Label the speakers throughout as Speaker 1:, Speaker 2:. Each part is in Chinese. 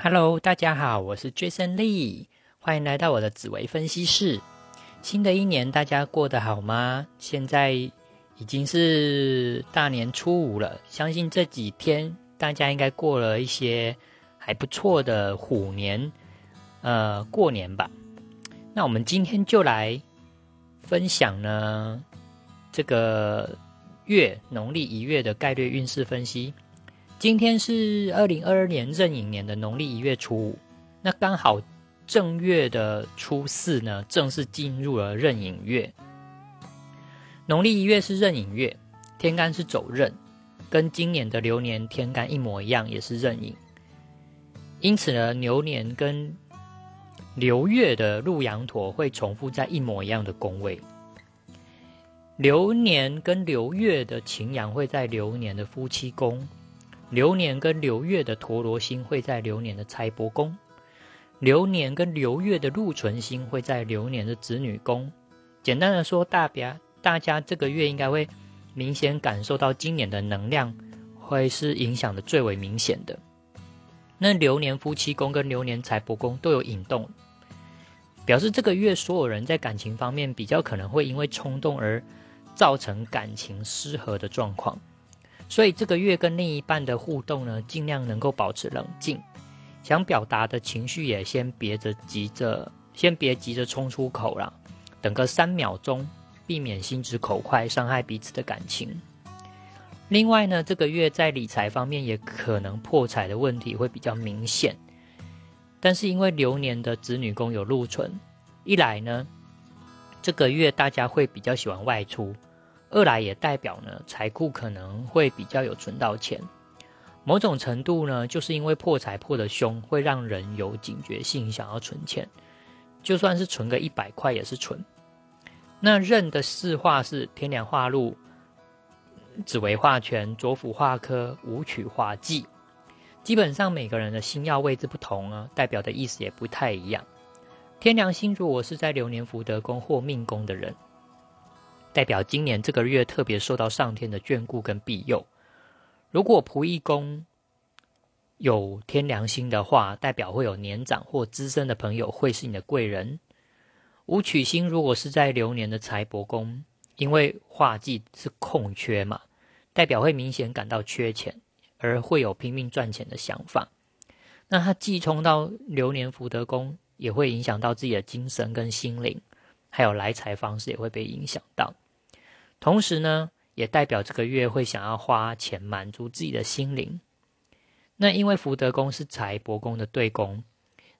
Speaker 1: Hello，大家好，我是 Jason Lee，欢迎来到我的紫薇分析室。新的一年大家过得好吗？现在已经是大年初五了，相信这几天大家应该过了一些还不错的虎年，呃，过年吧。那我们今天就来分享呢这个月农历一月的概率运势分析。今天是二零二二年壬寅年的农历一月初五，那刚好正月的初四呢，正式进入了壬寅月。农历一月是壬寅月，天干是走壬，跟今年的流年天干一模一样，也是壬寅。因此呢，牛年跟流月的鹿羊驼会重复在一模一样的宫位。流年跟流月的擎羊会在流年的夫妻宫。流年跟流月的陀罗星会在流年的财帛宫，流年跟流月的禄存星会在流年的子女宫。简单的说，大表大家这个月应该会明显感受到今年的能量会是影响的最为明显的。那流年夫妻宫跟流年财帛宫都有引动，表示这个月所有人在感情方面比较可能会因为冲动而造成感情失和的状况。所以这个月跟另一半的互动呢，尽量能够保持冷静，想表达的情绪也先别着急着，先别急着冲出口了，等个三秒钟，避免心直口快，伤害彼此的感情。另外呢，这个月在理财方面也可能破财的问题会比较明显，但是因为流年的子女宫有禄存，一来呢，这个月大家会比较喜欢外出。二来也代表呢，财库可能会比较有存到钱，某种程度呢，就是因为破财破的凶，会让人有警觉性，想要存钱，就算是存个一百块也是存。那任的四化是天梁化禄、紫微化权、左辅化科、武曲化忌，基本上每个人的星耀位置不同啊，代表的意思也不太一样。天梁星如果是在流年福德宫或命宫的人。代表今年这个月特别受到上天的眷顾跟庇佑。如果仆役宫有天良心的话，代表会有年长或资深的朋友会是你的贵人。武曲星如果是在流年的财帛宫，因为化忌是空缺嘛，代表会明显感到缺钱，而会有拼命赚钱的想法。那它既冲到流年福德宫，也会影响到自己的精神跟心灵。还有来财方式也会被影响到，同时呢，也代表这个月会想要花钱满足自己的心灵。那因为福德宫是财帛宫的对宫，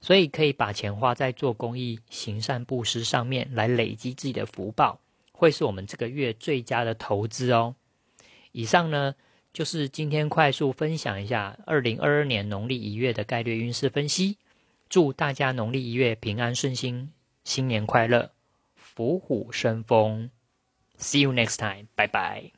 Speaker 1: 所以可以把钱花在做公益、行善布施上面，来累积自己的福报，会是我们这个月最佳的投资哦。以上呢，就是今天快速分享一下二零二二年农历一月的概率运势分析。祝大家农历一月平安顺心，新年快乐！虎虎生风，See you next time，拜拜。